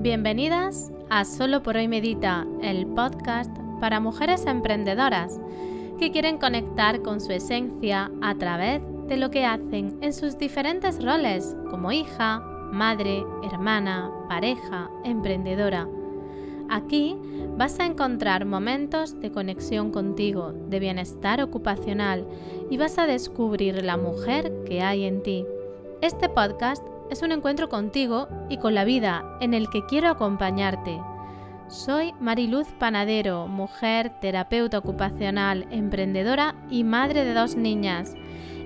Bienvenidas a Solo por hoy Medita, el podcast para mujeres emprendedoras que quieren conectar con su esencia a través de lo que hacen en sus diferentes roles como hija, madre, hermana, pareja, emprendedora. Aquí vas a encontrar momentos de conexión contigo, de bienestar ocupacional y vas a descubrir la mujer que hay en ti. Este podcast es un encuentro contigo y con la vida en el que quiero acompañarte. Soy Mariluz Panadero, mujer, terapeuta ocupacional, emprendedora y madre de dos niñas,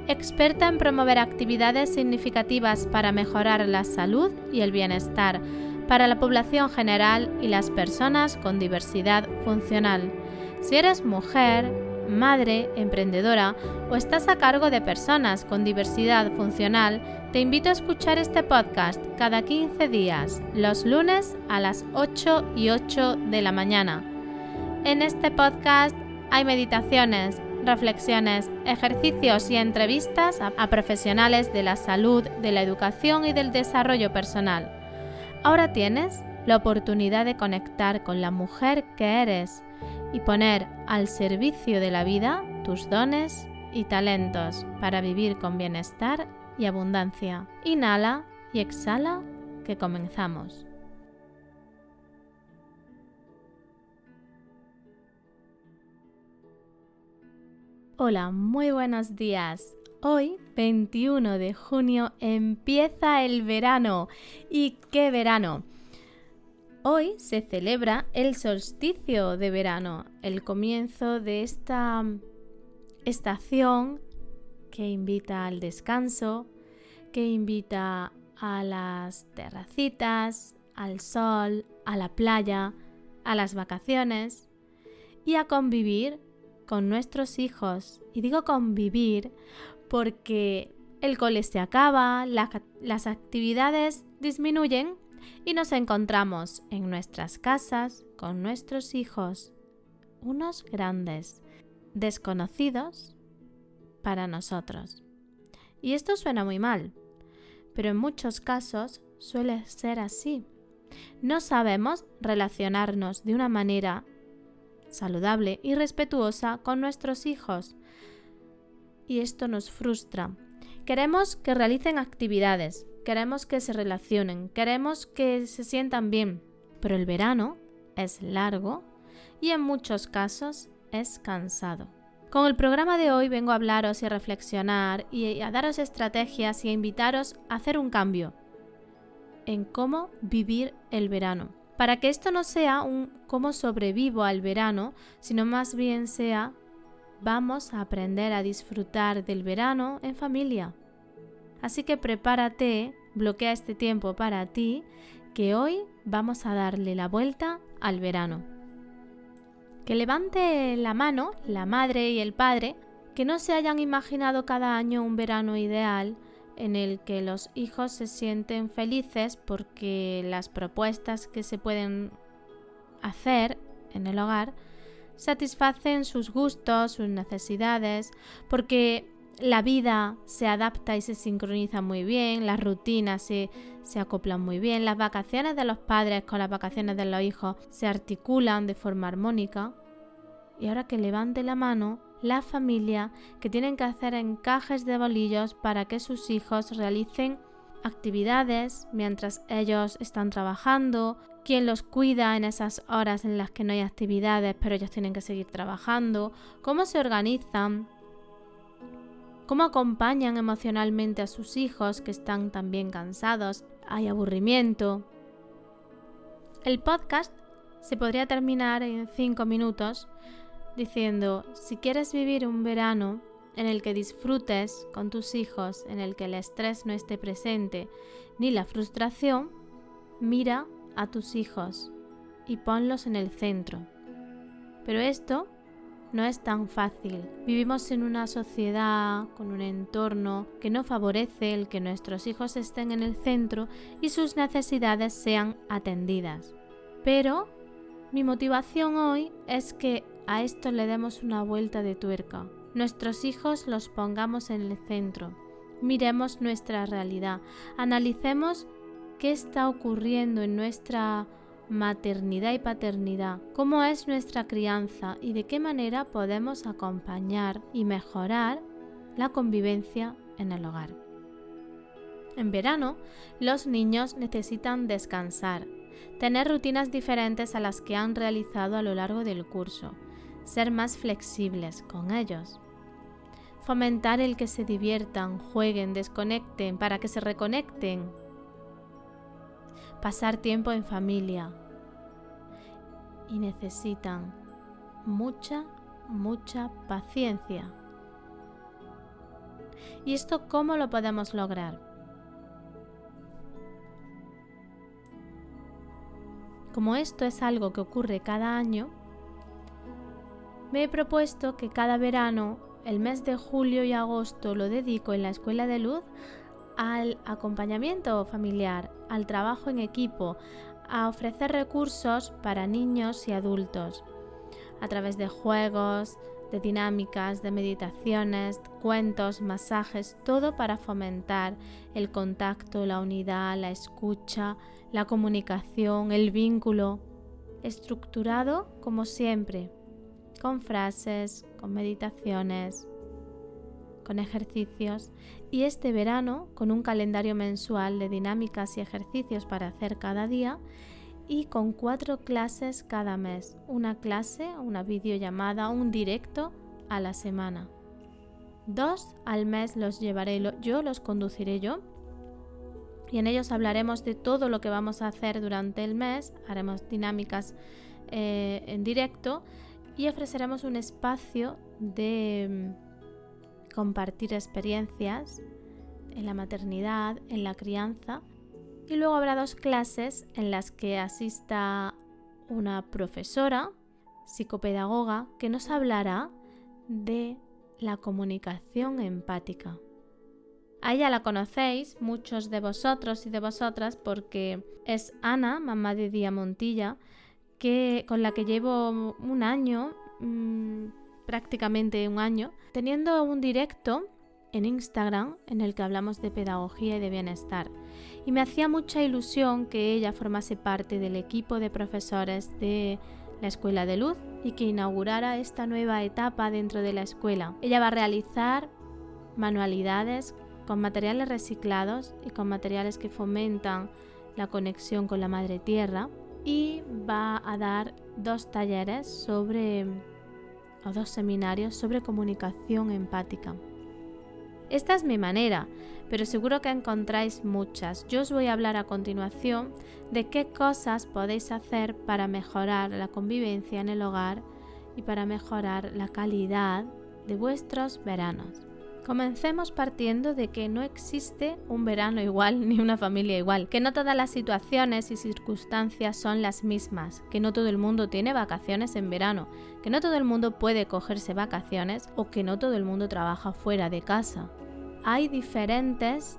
experta en promover actividades significativas para mejorar la salud y el bienestar para la población general y las personas con diversidad funcional. Si eres mujer, madre, emprendedora o estás a cargo de personas con diversidad funcional, te invito a escuchar este podcast cada 15 días, los lunes a las 8 y 8 de la mañana. En este podcast hay meditaciones, reflexiones, ejercicios y entrevistas a, profesionales de la salud, de la educación y del desarrollo personal. Ahora tienes la oportunidad de conectar con la mujer que eres y poner al servicio de la vida tus dones y talentos para vivir con bienestar y abundancia. Inhala y exhala que comenzamos. Hola, muy buenos días. Hoy, 21 de junio, empieza el verano. ¿Y qué verano? Hoy se celebra el solsticio de verano, el comienzo de esta estación que invita al descanso, que invita a las terracitas, al sol, a la playa, a las vacaciones y a convivir con nuestros hijos. Y digo convivir porque el cole se acaba, las actividades disminuyen y nos encontramos en nuestras casas con nuestros hijos, unos grandes, desconocidos para nosotros. Y esto suena muy mal, pero en muchos casos suele ser así. No sabemos relacionarnos de una manera saludable y respetuosa con nuestros hijos. Y esto nos frustra. Queremos que realicen actividades, queremos que se relacionen, queremos que se sientan bien, pero el verano es largo y en muchos casos es cansado. Con el programa de hoy vengo a hablaros y a reflexionar y a daros estrategias y a invitaros a hacer un cambio en cómo vivir el verano. Para que esto no sea un cómo sobrevivo al verano, sino más bien sea vamos a aprender a disfrutar del verano en familia. Así que prepárate, bloquea este tiempo para ti, que hoy vamos a darle la vuelta al verano. Que levante la mano la madre y el padre que no se hayan imaginado cada año un verano ideal en el que los hijos se sienten felices porque las propuestas que se pueden hacer en el hogar satisfacen sus gustos, sus necesidades, porque la vida se adapta y se sincroniza muy bien, las rutinas se, se, acoplan muy bien, las vacaciones de los padres con las vacaciones de los hijos se articulan de forma armónica. Y ahora que levante la mano la familia que tienen que hacer encajes de bolillos para que sus hijos realicen actividades mientras ellos están trabajando, quién los cuida en esas horas en las que no hay actividades pero ellos tienen que seguir trabajando, cómo se organizan cómo acompañan emocionalmente a sus hijos que están también cansados, hay aburrimiento. El podcast se podría terminar en cinco minutos diciendo, si quieres vivir un verano en el que disfrutes con tus hijos, en el que el estrés no esté presente, ni la frustración, mira a tus hijos y ponlos en el centro. Pero esto no es tan fácil. Vivimos en una sociedad con un entorno que no favorece el que nuestros hijos estén en el centro y sus necesidades sean atendidas. Pero mi motivación hoy es que a esto le demos una vuelta de tuerca. Nuestros hijos los pongamos en el centro. Miremos nuestra realidad. Analicemos qué está ocurriendo en nuestra maternidad y paternidad, cómo es nuestra crianza y de qué manera podemos acompañar y mejorar la convivencia en el hogar. En verano, los niños necesitan descansar, tener rutinas diferentes a las que han realizado a lo largo del curso, ser más flexibles con ellos, fomentar el que se diviertan, jueguen, desconecten para que se reconecten, pasar tiempo en familia y necesitan mucha, mucha paciencia. ¿Y esto cómo lo podemos lograr? Como esto es algo que ocurre cada año, me he propuesto que cada verano, el mes de julio y agosto, lo dedico en la Escuela de Luz al acompañamiento familiar, al trabajo en equipo, a ofrecer recursos para niños y adultos, a través de juegos, de dinámicas, de meditaciones, cuentos, masajes, todo para fomentar el contacto, la unidad, la escucha, la comunicación, el vínculo, estructurado como siempre, con frases, con meditaciones, con ejercicios y este verano con un calendario mensual de dinámicas y ejercicios para hacer cada día y con cuatro clases cada mes, una clase, una videollamada, un directo a la semana. Dos al mes los llevaré yo, los conduciré yo y en ellos hablaremos de todo lo que vamos a hacer durante el mes, haremos dinámicas eh, en directo y ofreceremos un espacio de compartir experiencias en la maternidad, en la crianza y luego habrá dos clases en las que asista una profesora, psicopedagoga, que nos hablará de la comunicación empática. A ella la conocéis, muchos de vosotros y de vosotras, porque es Ana, mamá de Día Montilla, que, con la que llevo un año, mm, prácticamente un año, teniendo un directo en Instagram en el que hablamos de pedagogía y de bienestar. Y me hacía mucha ilusión que ella formase parte del equipo de profesores de la Escuela de Luz y que inaugurara esta nueva etapa dentro de la escuela. Ella va a realizar manualidades con materiales reciclados y con materiales que fomentan la conexión con la madre tierra y va a dar dos talleres sobre o dos seminarios sobre comunicación empática. Esta es mi manera, pero seguro que encontráis muchas. Yo os voy a hablar a continuación de qué cosas podéis hacer para mejorar la convivencia en el hogar y para mejorar la calidad de vuestros veranos. Comencemos partiendo de que no existe un verano igual ni una familia igual, que no todas las situaciones y circunstancias son las mismas, que no todo el mundo tiene vacaciones en verano, que no todo el mundo puede cogerse vacaciones o que no todo el mundo trabaja fuera de casa. Hay diferentes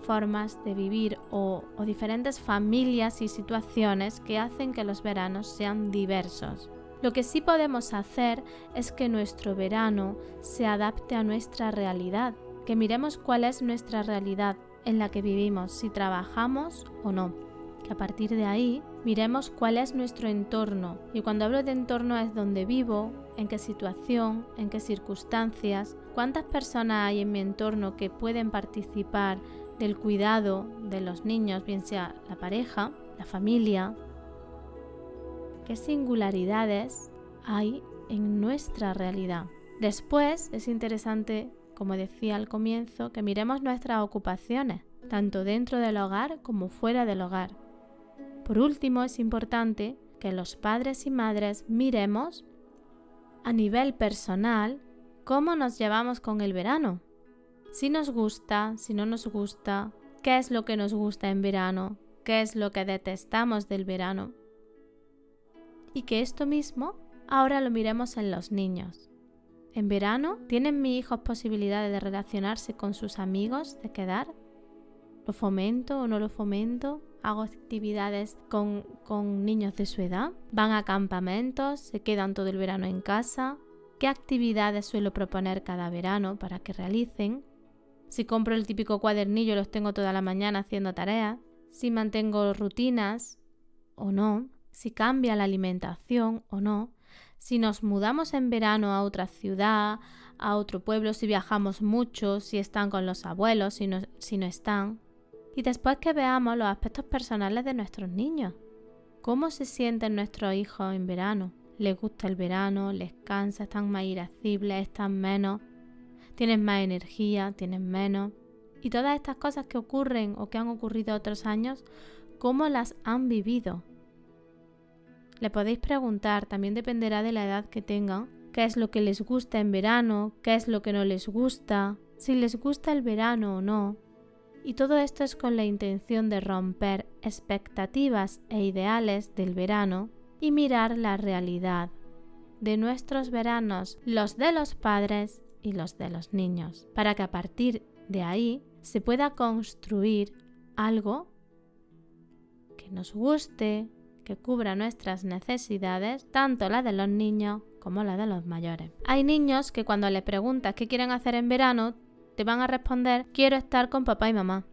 formas de vivir o, diferentes familias y situaciones que hacen que los veranos sean diversos. Lo que sí podemos hacer es que nuestro verano se adapte a nuestra realidad, que miremos cuál es nuestra realidad en la que vivimos, si trabajamos o no. Que a partir de ahí miremos cuál es nuestro entorno. Y cuando hablo de entorno es donde vivo, en qué situación, en qué circunstancias, cuántas personas hay en mi entorno que pueden participar del cuidado de los niños, bien sea la pareja, la familia, qué singularidades hay en nuestra realidad. Después es interesante, como decía al comienzo, que miremos nuestras ocupaciones, tanto dentro del hogar como fuera del hogar. Por último, es importante que los padres y madres miremos a nivel personal cómo nos llevamos con el verano. Si nos gusta, si no nos gusta, qué es lo que nos gusta en verano, qué es lo que detestamos del verano y que esto mismo ahora lo miremos en los niños. En verano, ¿tienen mis hijos posibilidades de relacionarse con sus amigos, de quedar? ¿Lo fomento o no lo fomento? ¿Hago actividades con, con niños de su edad? ¿Van a campamentos? ¿Se quedan todo el verano en casa? ¿Qué actividades suelo proponer cada verano para que realicen? Si compro el típico cuadernillo, los tengo toda la mañana haciendo tareas. si mantengo rutinas o no, si cambia la alimentación o no, si nos mudamos en verano a otra ciudad, a otro pueblo, si viajamos mucho, si están con los abuelos, si no, están. Y después que veamos los aspectos personales de nuestros niños. ¿Cómo se sienten nuestros hijos en verano? ¿Les gusta el verano? ¿Les cansa? ¿Están más irascibles? ¿Están menos? ¿Tienen más energía? ¿Tienen menos? Y todas estas cosas que ocurren o que han ocurrido otros años, ¿cómo las han vivido? Le podéis preguntar, también dependerá de la edad que tengan, qué es lo que les gusta en verano, qué es lo que no les gusta, si les gusta el verano o no. Y todo esto es con la intención de romper expectativas e ideales del verano y mirar la realidad de nuestros veranos, los de los padres y los de los niños, para que a partir de ahí se pueda construir algo que nos guste, que cubra nuestras necesidades, tanto la de los niños como la de los mayores. Hay niños que cuando les preguntas qué quieren hacer en verano, te van a responder quiero estar con papá y mamá.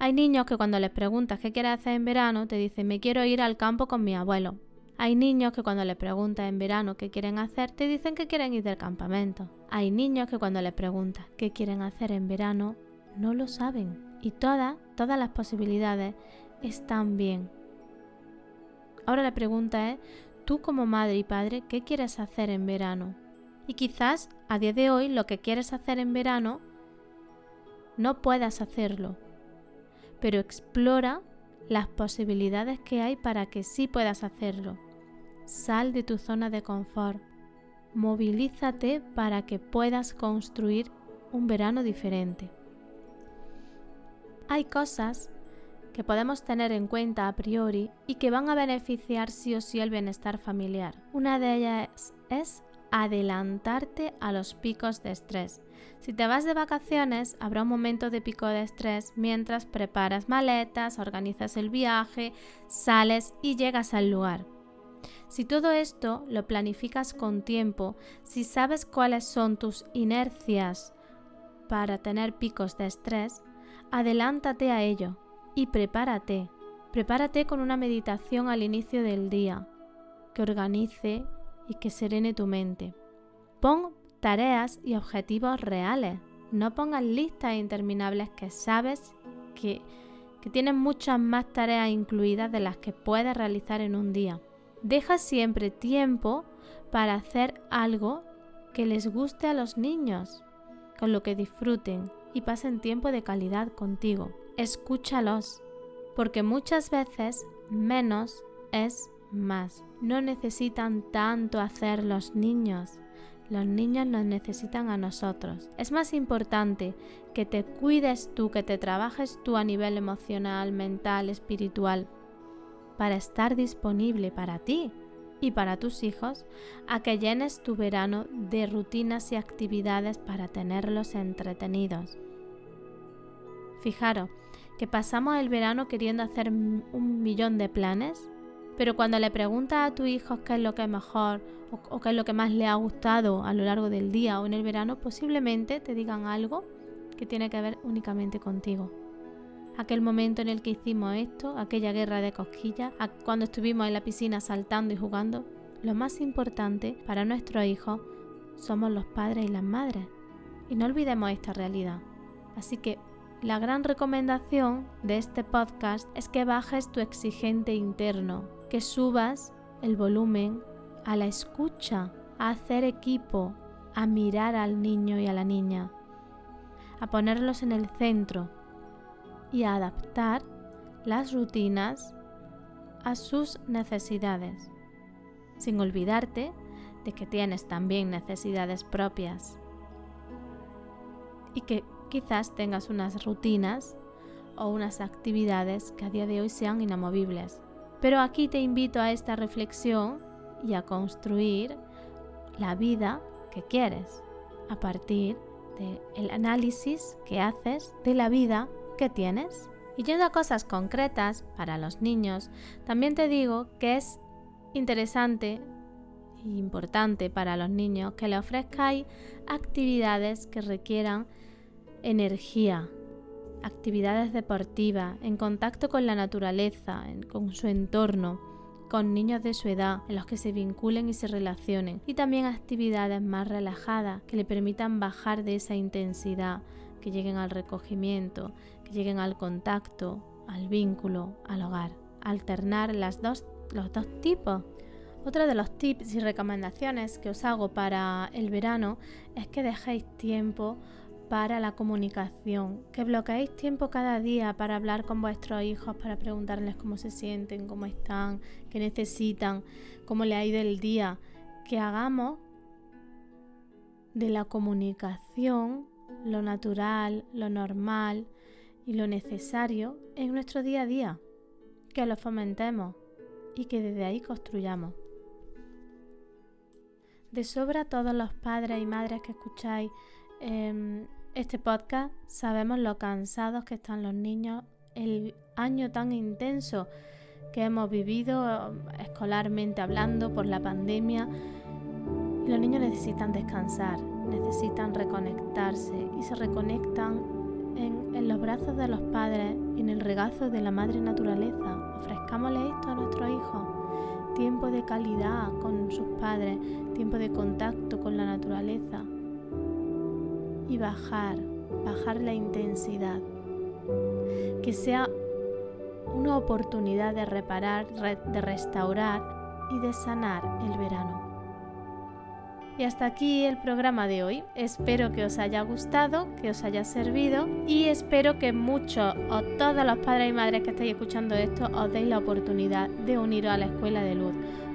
Hay niños que cuando les preguntas qué quieres hacer en verano, te dicen me quiero ir al campo con mi abuelo. Hay niños que cuando les preguntas en verano qué quieren hacer, te dicen que quieren ir del campamento. Hay niños que cuando les preguntas qué quieren hacer en verano, no lo saben. Y todas, todas las posibilidades están bien. Ahora la pregunta es, tú como madre y padre, ¿qué quieres hacer en verano? Y quizás a día de hoy lo que quieres hacer en verano no puedas hacerlo, pero explora las posibilidades que hay para que sí puedas hacerlo. Sal de tu zona de confort. Movilízate para que puedas construir un verano diferente. Hay cosas que podemos tener en cuenta a priori y que van a beneficiar sí o sí el bienestar familiar. Una de ellas es adelantarte a los picos de estrés. Si te vas de vacaciones, habrá un momento de pico de estrés mientras preparas maletas, organizas el viaje, sales y llegas al lugar. Si todo esto lo planificas con tiempo, si sabes cuáles son tus inercias para tener picos de estrés, adelántate a ello y prepárate. Prepárate con una meditación al inicio del día que organice y que serene tu mente. Pon tareas y objetivos reales. No pongas listas interminables que sabes que, que tienen muchas más tareas incluidas de las que puedes realizar en un día. Deja siempre tiempo para hacer algo que les guste a los niños, con lo que disfruten y pasen tiempo de calidad contigo escúchalos, porque muchas veces menos es más. No necesitan tanto hacer los niños. Los niños nos necesitan a nosotros. Es más importante que te cuides tú, que te trabajes tú a nivel emocional, mental, espiritual, para estar disponible para ti y para tus hijos, a que llenes tu verano de rutinas y actividades para tenerlos entretenidos. Fijaros, que pasamos el verano queriendo hacer un millón de planes, pero cuando le preguntas a tu hijo qué es lo que es mejor o, qué es lo que más le ha gustado a lo largo del día o en el verano, posiblemente te digan algo que tiene que ver únicamente contigo. Aquel momento en el que hicimos esto, aquella guerra de cosquillas, cuando estuvimos en la piscina saltando y jugando, lo más importante para nuestros hijos somos los padres y las madres. Y no olvidemos esta realidad. Así que la gran recomendación de este podcast es que bajes tu exigente interno, que subas el volumen a la escucha, a hacer equipo, a mirar al niño y a la niña, a ponerlos en el centro y a adaptar las rutinas a sus necesidades, sin olvidarte de que tienes también necesidades propias y que quizás tengas unas rutinas o unas actividades que a día de hoy sean inamovibles. Pero aquí te invito a esta reflexión y a construir la vida que quieres a partir del análisis que haces de la vida que tienes. Y yendo a cosas concretas para los niños, también te digo que es interesante e importante para los niños que le ofrezcáis actividades que requieran energía, actividades deportivas, en contacto con la naturaleza, con su entorno, con niños de su edad en los que se vinculen y se relacionen y también actividades más relajadas que le permitan bajar de esa intensidad, que lleguen al recogimiento, que lleguen al contacto, al vínculo, al hogar. Alternar las dos, los dos tipos. Otro de los tips y recomendaciones que os hago para el verano es que dejéis tiempo para la comunicación, que bloqueéis tiempo cada día para hablar con vuestros hijos, para preguntarles cómo se sienten, cómo están, qué necesitan, cómo le ha ido el día, que hagamos de la comunicación lo natural, lo normal y lo necesario en nuestro día a día, que lo fomentemos y que desde ahí construyamos. De sobra todos los padres y madres que escucháis eh, este podcast sabemos lo cansados que están los niños, el año tan intenso que hemos vivido escolarmente hablando por la pandemia. los niños necesitan descansar, necesitan reconectarse y se reconectan en, en, los brazos de los padres y en el regazo de la madre naturaleza. Ofrezcámosle esto a nuestros hijos. Tiempo de calidad con sus padres, tiempo de contacto con la naturaleza, y bajar, bajar la intensidad. Que sea una oportunidad de reparar, de restaurar y de sanar el verano. Y hasta aquí el programa de hoy. Espero que os haya gustado, que os haya servido y espero que muchos o todos los padres y madres que estáis escuchando esto os deis la oportunidad de uniros a la Escuela de Luz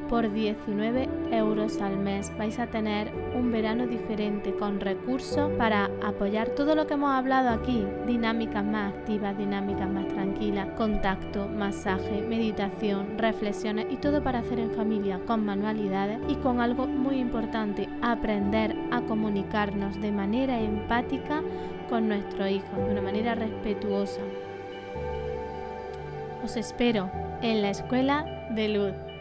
por 19 euros al mes vais a tener un verano diferente con recursos para apoyar todo lo que hemos hablado aquí, dinámicas más activas, dinámicas más tranquilas, contacto, masaje, meditación, reflexiones y todo para hacer en familia con manualidades y con algo muy importante, aprender a comunicarnos de manera empática con nuestros hijos, de una manera respetuosa. Os espero en la escuela de luz.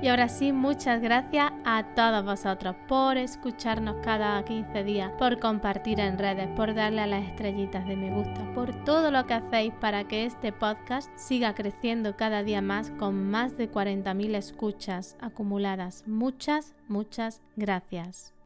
Y ahora sí, muchas gracias a todos vosotros por escucharnos cada 15 días, por compartir en redes, por darle a las estrellitas de me gusta, por todo lo que hacéis para que este podcast siga creciendo cada día más con más de 40.000 escuchas acumuladas. Muchas, muchas gracias.